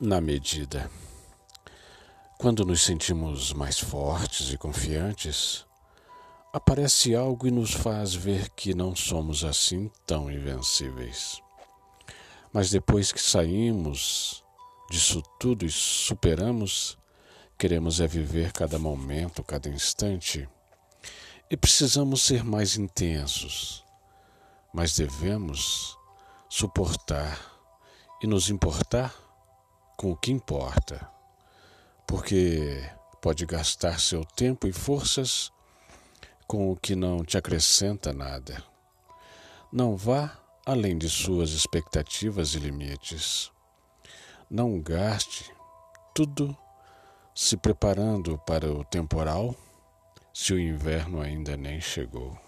na medida. Quando nos sentimos mais fortes e confiantes, aparece algo e nos faz ver que não somos assim tão invencíveis. Mas depois que saímos disso tudo e superamos, queremos é viver cada momento, cada instante, e precisamos ser mais intensos, mas devemos suportar e nos importar com o que importa, porque pode gastar seu tempo e forças com o que não te acrescenta nada. Não vá além de suas expectativas e limites. Não gaste tudo se preparando para o temporal se o inverno ainda nem chegou.